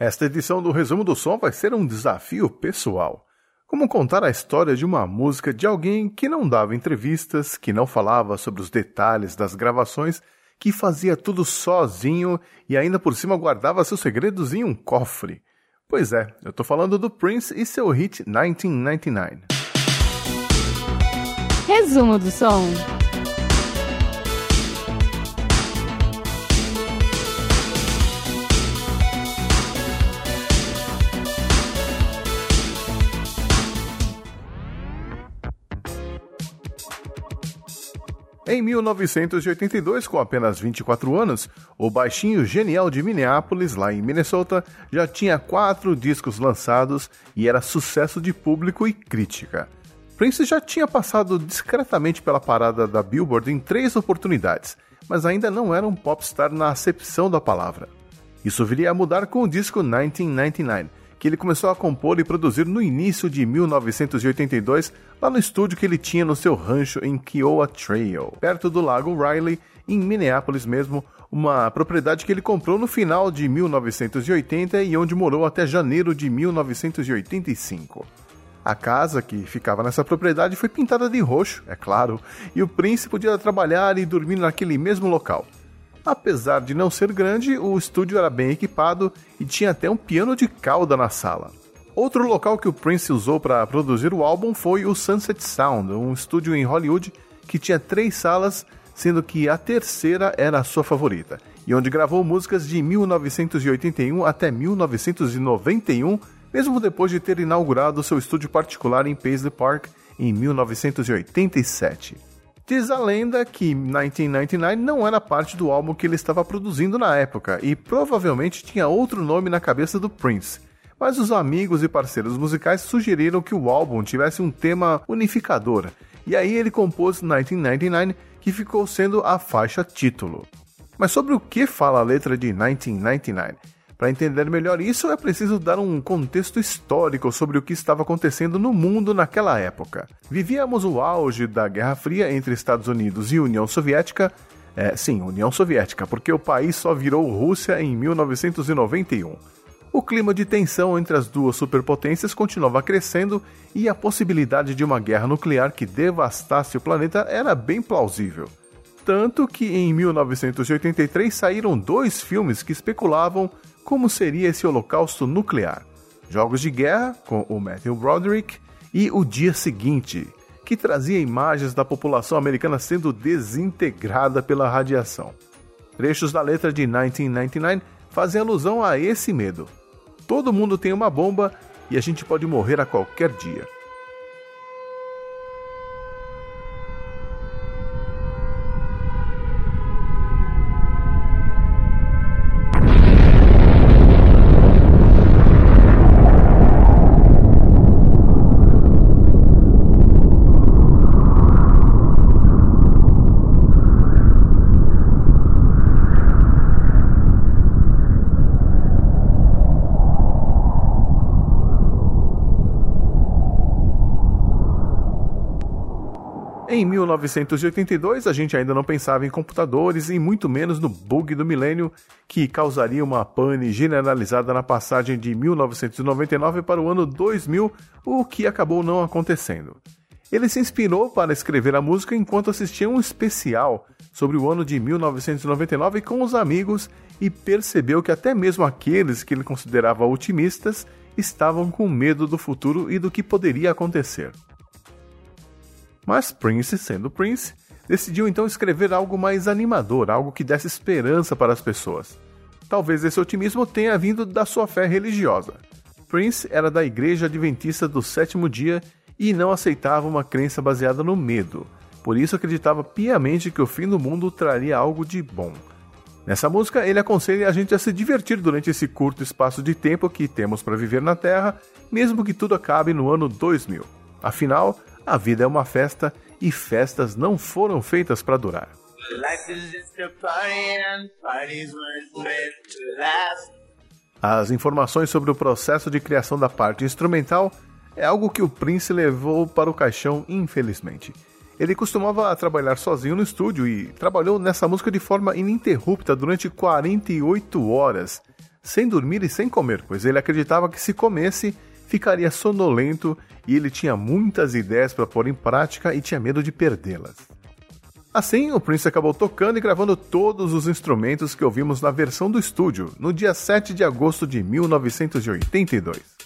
Esta edição do Resumo do Som vai ser um desafio pessoal. Como contar a história de uma música de alguém que não dava entrevistas, que não falava sobre os detalhes das gravações, que fazia tudo sozinho e ainda por cima guardava seus segredos em um cofre. Pois é, eu tô falando do Prince e seu hit 1999. Resumo do som. Em 1982, com apenas 24 anos, o baixinho genial de Minneapolis, lá em Minnesota, já tinha quatro discos lançados e era sucesso de público e crítica. Prince já tinha passado discretamente pela parada da Billboard em três oportunidades, mas ainda não era um popstar na acepção da palavra. Isso viria a mudar com o disco 1999, que ele começou a compor e produzir no início de 1982, lá no estúdio que ele tinha no seu rancho em Kiowa Trail, perto do Lago Riley, em Minneapolis mesmo, uma propriedade que ele comprou no final de 1980 e onde morou até janeiro de 1985. A casa que ficava nessa propriedade foi pintada de roxo, é claro, e o príncipe podia trabalhar e dormir naquele mesmo local. Apesar de não ser grande, o estúdio era bem equipado e tinha até um piano de cauda na sala. Outro local que o Prince usou para produzir o álbum foi o Sunset Sound, um estúdio em Hollywood que tinha três salas, sendo que a terceira era a sua favorita, e onde gravou músicas de 1981 até 1991, mesmo depois de ter inaugurado seu estúdio particular em Paisley Park em 1987. Diz a lenda que 1999 não era parte do álbum que ele estava produzindo na época e provavelmente tinha outro nome na cabeça do Prince. Mas os amigos e parceiros musicais sugeriram que o álbum tivesse um tema unificador, e aí ele compôs 1999, que ficou sendo a faixa título. Mas sobre o que fala a letra de 1999? Para entender melhor isso, é preciso dar um contexto histórico sobre o que estava acontecendo no mundo naquela época. Vivíamos o auge da Guerra Fria entre Estados Unidos e União Soviética. É, sim, União Soviética, porque o país só virou Rússia em 1991. O clima de tensão entre as duas superpotências continuava crescendo e a possibilidade de uma guerra nuclear que devastasse o planeta era bem plausível. Tanto que em 1983 saíram dois filmes que especulavam como seria esse holocausto nuclear. Jogos de Guerra, com o Matthew Broderick, e O Dia Seguinte, que trazia imagens da população americana sendo desintegrada pela radiação. Trechos da letra de 1999 fazem alusão a esse medo. Todo mundo tem uma bomba e a gente pode morrer a qualquer dia. Em 1982, a gente ainda não pensava em computadores e muito menos no bug do milênio que causaria uma pane generalizada na passagem de 1999 para o ano 2000, o que acabou não acontecendo. Ele se inspirou para escrever a música enquanto assistia um especial sobre o ano de 1999 com os amigos e percebeu que até mesmo aqueles que ele considerava otimistas estavam com medo do futuro e do que poderia acontecer. Mas Prince, sendo Prince, decidiu então escrever algo mais animador, algo que desse esperança para as pessoas. Talvez esse otimismo tenha vindo da sua fé religiosa. Prince era da Igreja Adventista do Sétimo Dia e não aceitava uma crença baseada no medo. Por isso acreditava piamente que o fim do mundo traria algo de bom. Nessa música, ele aconselha a gente a se divertir durante esse curto espaço de tempo que temos para viver na Terra, mesmo que tudo acabe no ano 2000. Afinal, a vida é uma festa e festas não foram feitas para durar. As informações sobre o processo de criação da parte instrumental é algo que o Prince levou para o caixão, infelizmente. Ele costumava trabalhar sozinho no estúdio e trabalhou nessa música de forma ininterrupta durante 48 horas, sem dormir e sem comer, pois ele acreditava que se comesse, ficaria sonolento e ele tinha muitas ideias para pôr em prática e tinha medo de perdê-las. Assim, o Prince acabou tocando e gravando todos os instrumentos que ouvimos na versão do estúdio, no dia 7 de agosto de 1982.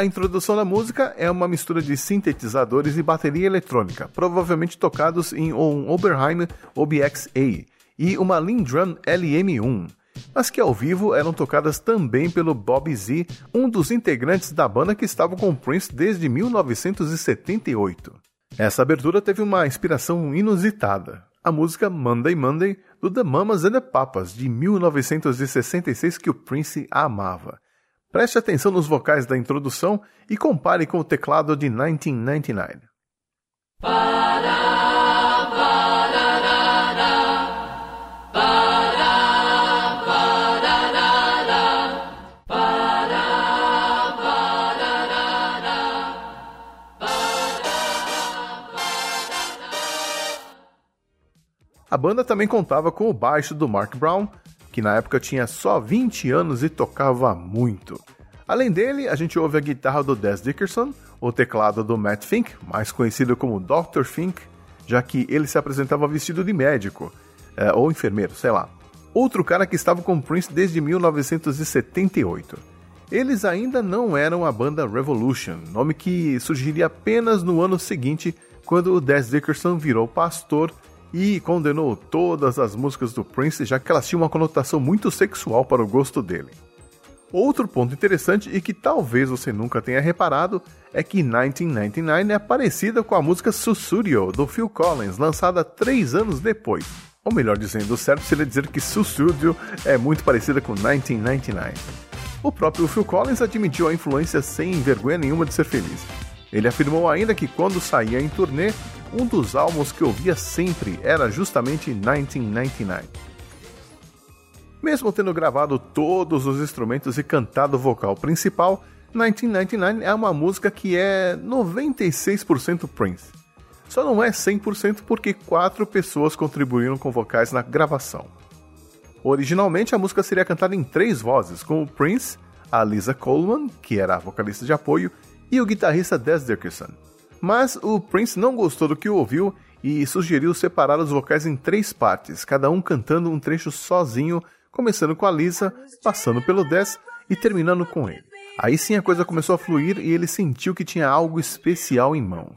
A introdução da música é uma mistura de sintetizadores e bateria eletrônica, provavelmente tocados em um Oberheim OBX-A e uma Lindrum LM1, mas que ao vivo eram tocadas também pelo Bob Z, um dos integrantes da banda que estava com Prince desde 1978. Essa abertura teve uma inspiração inusitada. A música Monday Monday do The Mamas and the Papas de 1966 que o Prince amava. Preste atenção nos vocais da introdução e compare com o teclado de 1999. A banda também contava com o baixo do Mark Brown, que na época tinha só 20 anos e tocava muito. Além dele, a gente ouve a guitarra do Des Dickerson, o teclado do Matt Fink, mais conhecido como Dr. Fink, já que ele se apresentava vestido de médico, é, ou enfermeiro, sei lá. Outro cara que estava com Prince desde 1978. Eles ainda não eram a banda Revolution, nome que surgiria apenas no ano seguinte, quando o Des Dickerson virou pastor e condenou todas as músicas do Prince, já que elas tinham uma conotação muito sexual para o gosto dele. Outro ponto interessante e que talvez você nunca tenha reparado é que 1999 é parecida com a música Sussudio do Phil Collins, lançada três anos depois. Ou melhor dizendo, o certo seria dizer que Sussudio é muito parecida com 1999. O próprio Phil Collins admitiu a influência sem vergonha nenhuma de ser feliz. Ele afirmou ainda que quando saía em turnê, um dos álbuns que ouvia sempre era justamente 1999. Mesmo tendo gravado todos os instrumentos e cantado o vocal principal, 1999 é uma música que é 96% Prince. Só não é 100% porque quatro pessoas contribuíram com vocais na gravação. Originalmente a música seria cantada em três vozes, com o Prince, a Lisa Coleman, que era a vocalista de apoio, e o guitarrista Des Dickerson. Mas o Prince não gostou do que ouviu e sugeriu separar os vocais em três partes, cada um cantando um trecho sozinho, começando com a Lisa, passando pelo Des e terminando com ele. Aí sim a coisa começou a fluir e ele sentiu que tinha algo especial em mãos.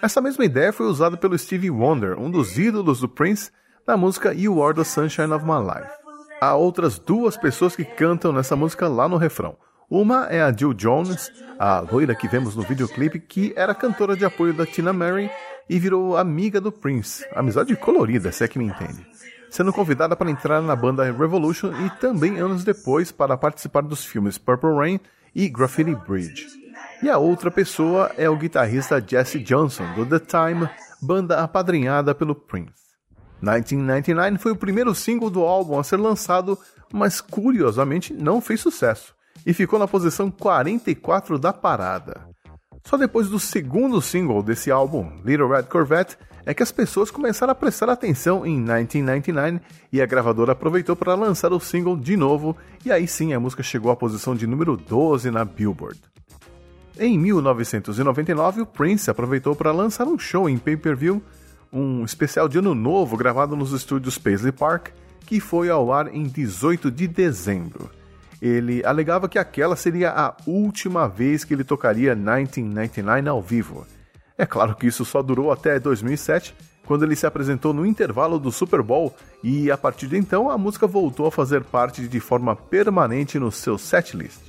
Essa mesma ideia foi usada pelo Stevie Wonder, um dos ídolos do Prince, na música You Are the Sunshine of My Life. Há outras duas pessoas que cantam nessa música lá no refrão. Uma é a Jill Jones, a loira que vemos no videoclipe, que era cantora de apoio da Tina Mary e virou amiga do Prince. Amizade colorida, se é que me entende. Sendo convidada para entrar na banda Revolution e também anos depois para participar dos filmes Purple Rain e Graffiti Bridge. E a outra pessoa é o guitarrista Jesse Johnson, do The Time, banda apadrinhada pelo Prince. 1999 foi o primeiro single do álbum a ser lançado, mas curiosamente não fez sucesso e ficou na posição 44 da parada. Só depois do segundo single desse álbum, Little Red Corvette, é que as pessoas começaram a prestar atenção em 1999 e a gravadora aproveitou para lançar o single de novo, e aí sim a música chegou à posição de número 12 na Billboard. Em 1999, o Prince aproveitou para lançar um show em pay-per-view, um especial de ano novo gravado nos estúdios Paisley Park, que foi ao ar em 18 de dezembro. Ele alegava que aquela seria a última vez que ele tocaria 1999 ao vivo. É claro que isso só durou até 2007, quando ele se apresentou no intervalo do Super Bowl, e a partir de então a música voltou a fazer parte de forma permanente no seu setlist.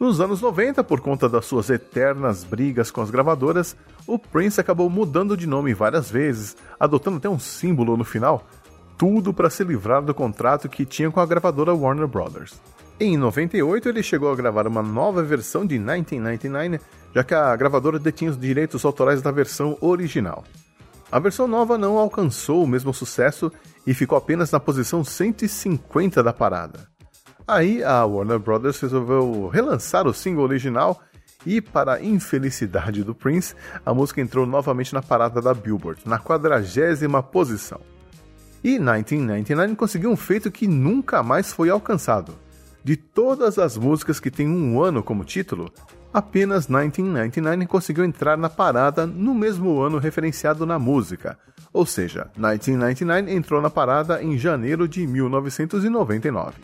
Nos anos 90, por conta das suas eternas brigas com as gravadoras, o Prince acabou mudando de nome várias vezes, adotando até um símbolo no final, tudo para se livrar do contrato que tinha com a gravadora Warner Brothers. Em 98, ele chegou a gravar uma nova versão de 1999, já que a gravadora detinha os direitos autorais da versão original. A versão nova não alcançou o mesmo sucesso e ficou apenas na posição 150 da parada. Aí a Warner Brothers resolveu relançar o single original e, para a infelicidade do Prince, a música entrou novamente na parada da Billboard, na quadragésima posição. E 1999 conseguiu um feito que nunca mais foi alcançado. De todas as músicas que têm um ano como título, apenas 1999 conseguiu entrar na parada no mesmo ano referenciado na música, ou seja, 1999 entrou na parada em janeiro de 1999.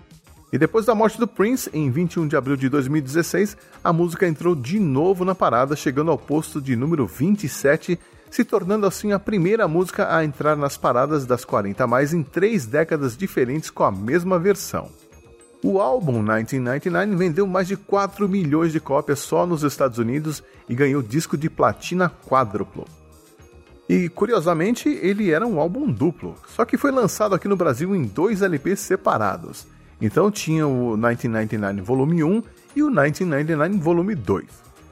E depois da morte do Prince, em 21 de abril de 2016, a música entrou de novo na parada, chegando ao posto de número 27, se tornando assim a primeira música a entrar nas paradas das 40 mais em três décadas diferentes com a mesma versão. O álbum 1999 vendeu mais de 4 milhões de cópias só nos Estados Unidos e ganhou disco de platina quádruplo. E curiosamente, ele era um álbum duplo, só que foi lançado aqui no Brasil em dois LPs separados. Então tinha o 1999 volume 1 e o 1999 volume 2.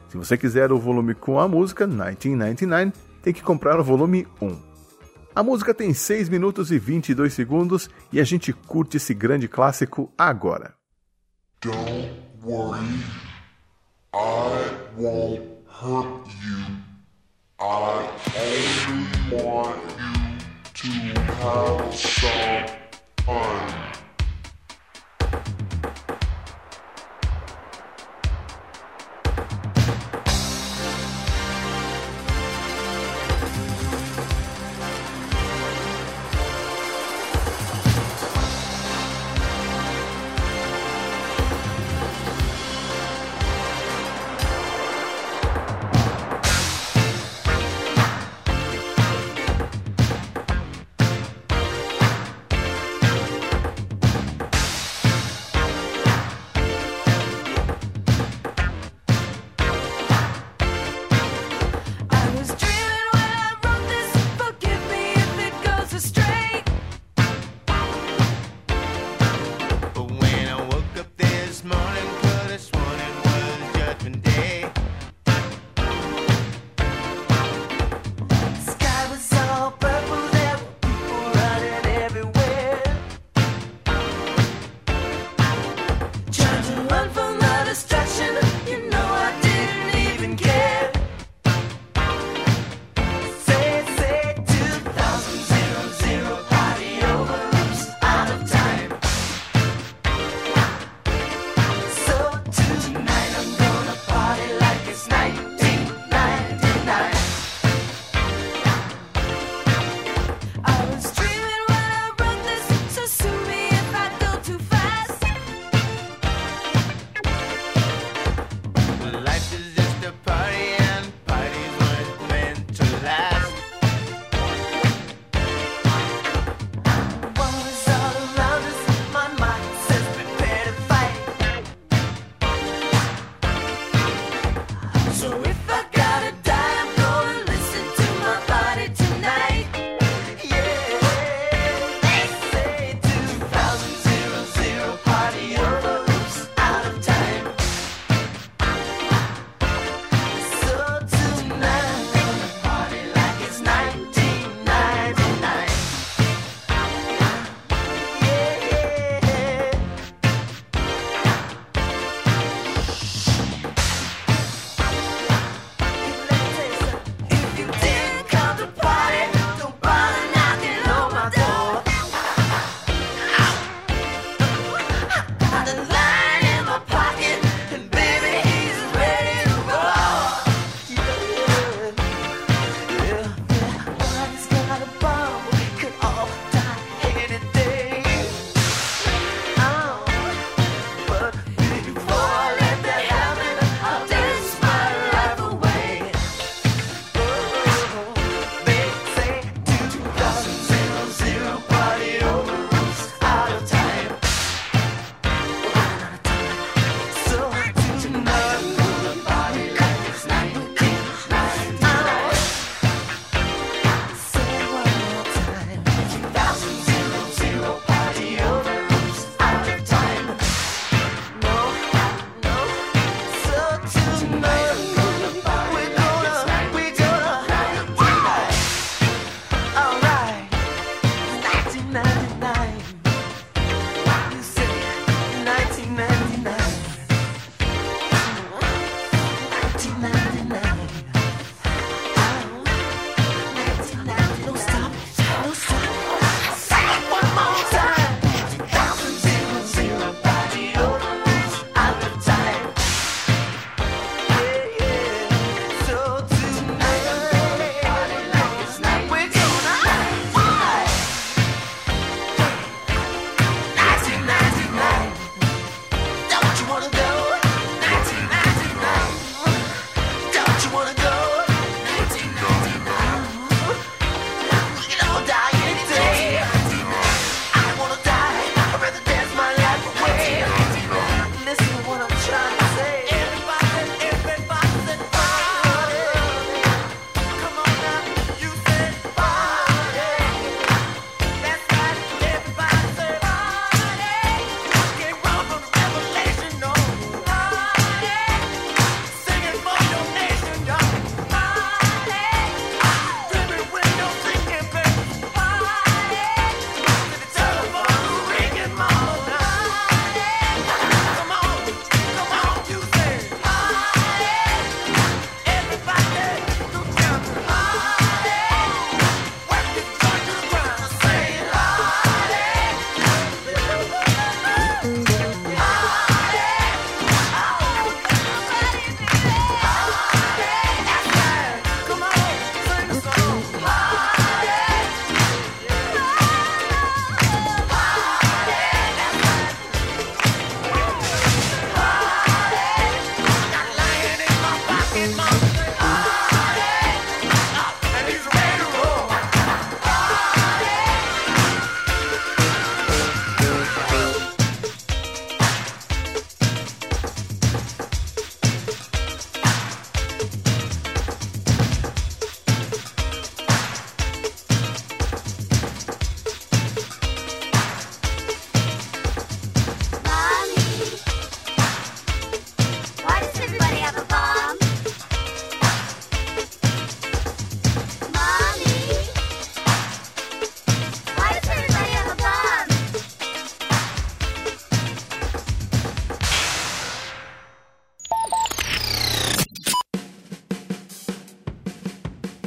Se você quiser o volume com a música 1999, tem que comprar o volume 1. A música tem 6 minutos e 22 segundos e a gente curte esse grande clássico agora. Don't worry, I won't hurt you. I only want you to have some fun.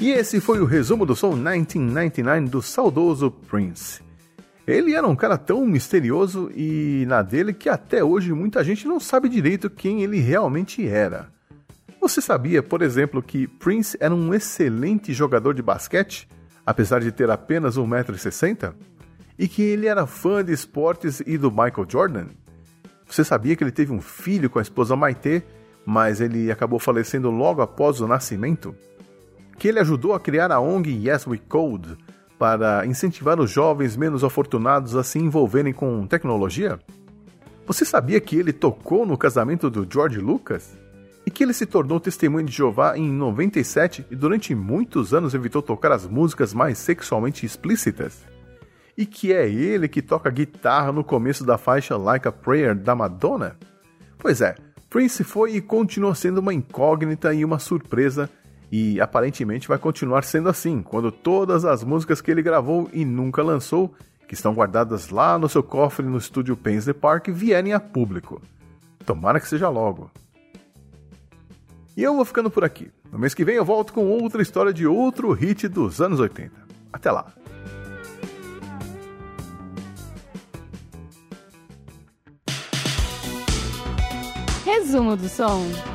E esse foi o resumo do som 1999 do saudoso Prince. Ele era um cara tão misterioso e na dele que até hoje muita gente não sabe direito quem ele realmente era. Você sabia, por exemplo, que Prince era um excelente jogador de basquete, apesar de ter apenas 1,60m? E que ele era fã de esportes e do Michael Jordan? Você sabia que ele teve um filho com a esposa Maite, mas ele acabou falecendo logo após o nascimento? Que ele ajudou a criar a ONG Yes We Code para incentivar os jovens menos afortunados a se envolverem com tecnologia? Você sabia que ele tocou no casamento do George Lucas? E que ele se tornou testemunho de Jeová em 97 e durante muitos anos evitou tocar as músicas mais sexualmente explícitas? E que é ele que toca guitarra no começo da faixa Like a Prayer da Madonna? Pois é, Prince foi e continua sendo uma incógnita e uma surpresa, e aparentemente vai continuar sendo assim quando todas as músicas que ele gravou e nunca lançou, que estão guardadas lá no seu cofre no estúdio Paisley Park, vierem a público. Tomara que seja logo. E eu vou ficando por aqui. No mês que vem eu volto com outra história de outro hit dos anos 80. Até lá! Resumo do som.